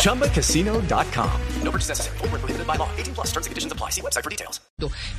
ChumbaCasino.com. No purchase necessary. Full prohibited by law. 18 plus terms and conditions apply. See website for details.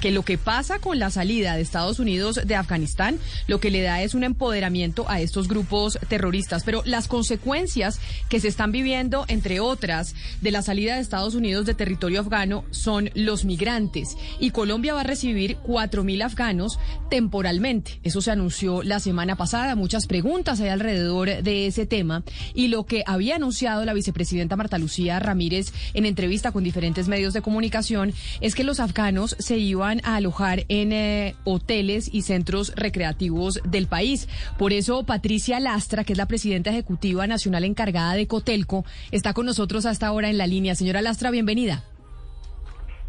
Que lo que pasa con la salida de Estados Unidos de Afganistán, lo que le da es un empoderamiento a estos grupos terroristas. Pero las consecuencias que se están viviendo, entre otras, de la salida de Estados Unidos de territorio afgano son los migrantes. Y Colombia va a recibir 4.000 afganos temporalmente. Eso se anunció la semana pasada. Muchas preguntas hay alrededor de ese tema. Y lo que había anunciado la vicepresidenta Marta Lucía Ramírez en entrevista con diferentes medios de comunicación es que los afganos se iban a alojar en eh, hoteles y centros recreativos del país. Por eso Patricia Lastra, que es la presidenta ejecutiva nacional encargada de Cotelco, está con nosotros hasta ahora en la línea. Señora Lastra, bienvenida.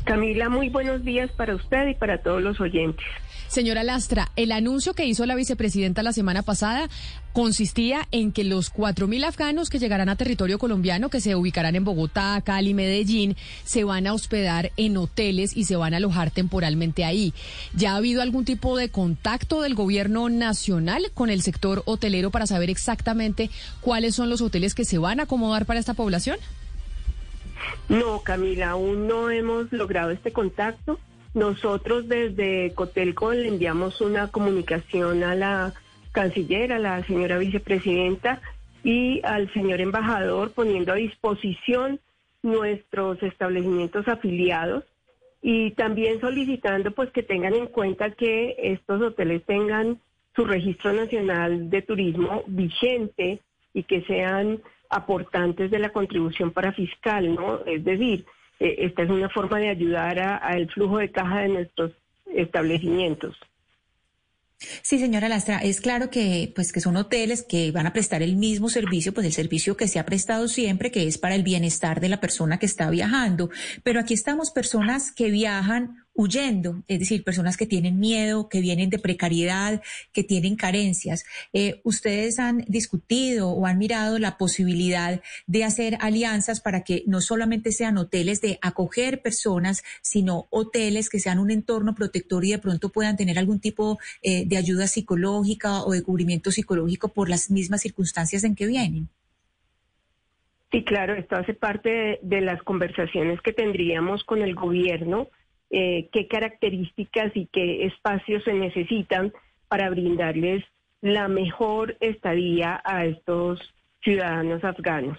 Camila, muy buenos días para usted y para todos los oyentes. Señora Lastra, el anuncio que hizo la vicepresidenta la semana pasada consistía en que los 4.000 afganos que llegarán a territorio colombiano, que se ubicarán en Bogotá, Cali, Medellín, se van a hospedar en hoteles y se van a alojar temporalmente ahí. ¿Ya ha habido algún tipo de contacto del gobierno nacional con el sector hotelero para saber exactamente cuáles son los hoteles que se van a acomodar para esta población? No, Camila, aún no hemos logrado este contacto. Nosotros desde Cotelco le enviamos una comunicación a la canciller, a la señora vicepresidenta y al señor embajador poniendo a disposición nuestros establecimientos afiliados y también solicitando pues que tengan en cuenta que estos hoteles tengan su registro nacional de turismo vigente y que sean aportantes de la contribución para fiscal, ¿no? Es decir, eh, esta es una forma de ayudar al flujo de caja de nuestros establecimientos. Sí, señora Lastra, es claro que pues que son hoteles que van a prestar el mismo servicio, pues el servicio que se ha prestado siempre, que es para el bienestar de la persona que está viajando, pero aquí estamos personas que viajan huyendo, es decir, personas que tienen miedo, que vienen de precariedad, que tienen carencias. Eh, ¿Ustedes han discutido o han mirado la posibilidad de hacer alianzas para que no solamente sean hoteles de acoger personas, sino hoteles que sean un entorno protector y de pronto puedan tener algún tipo eh, de ayuda psicológica o de cubrimiento psicológico por las mismas circunstancias en que vienen? Sí, claro, esto hace parte de las conversaciones que tendríamos con el gobierno eh, qué características y qué espacios se necesitan para brindarles la mejor estadía a estos ciudadanos afganos.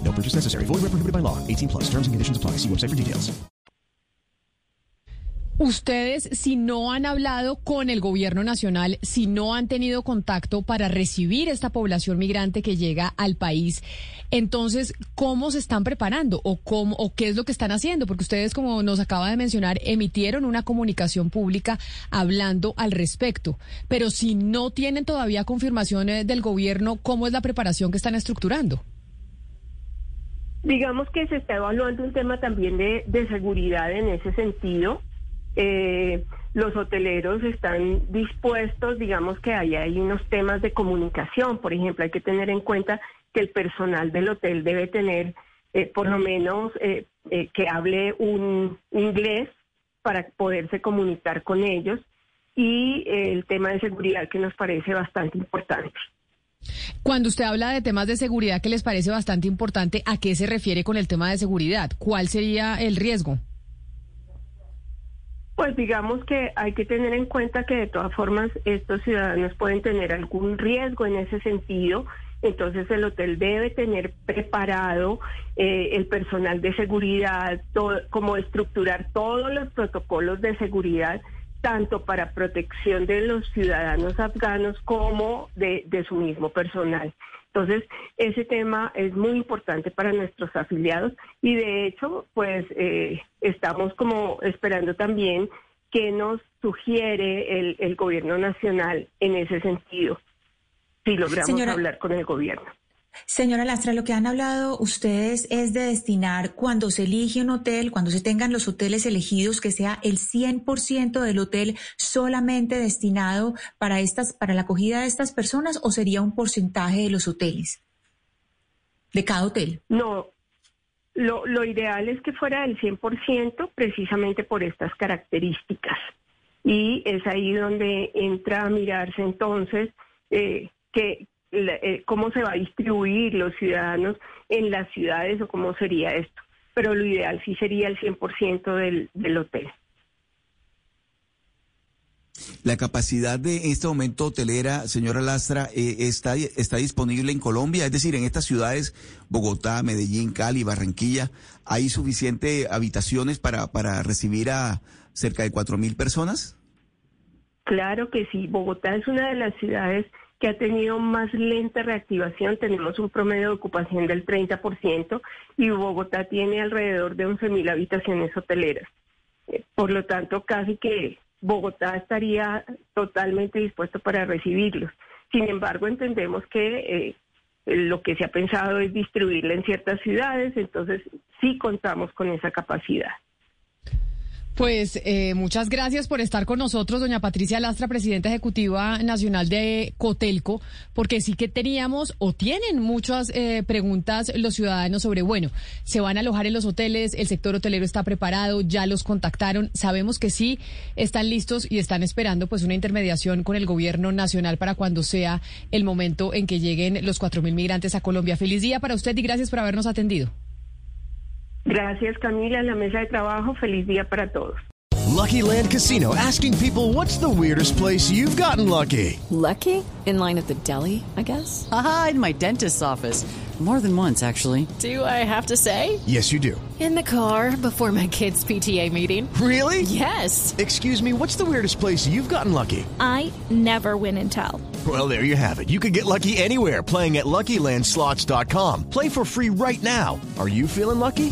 No purchase necessary. Void where prohibited by law. 18 plus. Terms and conditions apply. See website for details. Ustedes, si no han hablado con el gobierno nacional, si no han tenido contacto para recibir esta población migrante que llega al país, entonces, ¿cómo se están preparando o cómo o qué es lo que están haciendo? Porque ustedes, como nos acaba de mencionar, emitieron una comunicación pública hablando al respecto. Pero si no tienen todavía confirmaciones del gobierno, ¿cómo es la preparación que están estructurando? Digamos que se está evaluando un tema también de, de seguridad en ese sentido. Eh, los hoteleros están dispuestos, digamos que hay, hay unos temas de comunicación, por ejemplo, hay que tener en cuenta que el personal del hotel debe tener eh, por lo menos eh, eh, que hable un inglés para poderse comunicar con ellos. Y el tema de seguridad que nos parece bastante importante. Cuando usted habla de temas de seguridad que les parece bastante importante, ¿a qué se refiere con el tema de seguridad? ¿Cuál sería el riesgo? Pues digamos que hay que tener en cuenta que de todas formas estos ciudadanos pueden tener algún riesgo en ese sentido. Entonces el hotel debe tener preparado eh, el personal de seguridad, todo, como estructurar todos los protocolos de seguridad tanto para protección de los ciudadanos afganos como de, de su mismo personal. Entonces, ese tema es muy importante para nuestros afiliados y de hecho, pues eh, estamos como esperando también que nos sugiere el, el gobierno nacional en ese sentido, si logramos hablar con el gobierno. Señora Lastra, lo que han hablado ustedes es de destinar cuando se elige un hotel, cuando se tengan los hoteles elegidos, que sea el 100% del hotel solamente destinado para estas, para la acogida de estas personas, o sería un porcentaje de los hoteles, de cada hotel. No, lo, ideal es que fuera del 100% precisamente por estas características. Y es ahí donde entra a mirarse entonces eh, que, eh, cómo se va a distribuir los ciudadanos en las ciudades o cómo sería esto. Pero lo ideal sí sería el 100% del, del hotel. La capacidad de este momento hotelera, señora Lastra, eh, está, está disponible en Colombia, es decir, en estas ciudades, Bogotá, Medellín, Cali, Barranquilla, ¿hay suficiente habitaciones para, para recibir a cerca de cuatro mil personas? Claro que sí, Bogotá es una de las ciudades que ha tenido más lenta reactivación. Tenemos un promedio de ocupación del 30% y Bogotá tiene alrededor de 11.000 habitaciones hoteleras. Eh, por lo tanto, casi que Bogotá estaría totalmente dispuesto para recibirlos. Sin embargo, entendemos que eh, lo que se ha pensado es distribuirla en ciertas ciudades, entonces sí contamos con esa capacidad. Pues eh, muchas gracias por estar con nosotros, doña Patricia Lastra, presidenta ejecutiva nacional de Cotelco, porque sí que teníamos o tienen muchas eh, preguntas los ciudadanos sobre, bueno, se van a alojar en los hoteles, el sector hotelero está preparado, ya los contactaron, sabemos que sí están listos y están esperando pues una intermediación con el gobierno nacional para cuando sea el momento en que lleguen los cuatro mil migrantes a Colombia. Feliz día para usted y gracias por habernos atendido. Gracias Camila, la mesa de trabajo, feliz día para todos. Lucky Land Casino asking people what's the weirdest place you've gotten lucky. Lucky? In line at the deli, I guess. Aha, in my dentist's office. More than once, actually. Do I have to say? Yes, you do. In the car before my kids' PTA meeting. Really? Yes. Excuse me, what's the weirdest place you've gotten lucky? I never win and tell. Well, there you have it. You can get lucky anywhere playing at LuckyLandSlots.com. Play for free right now. Are you feeling lucky?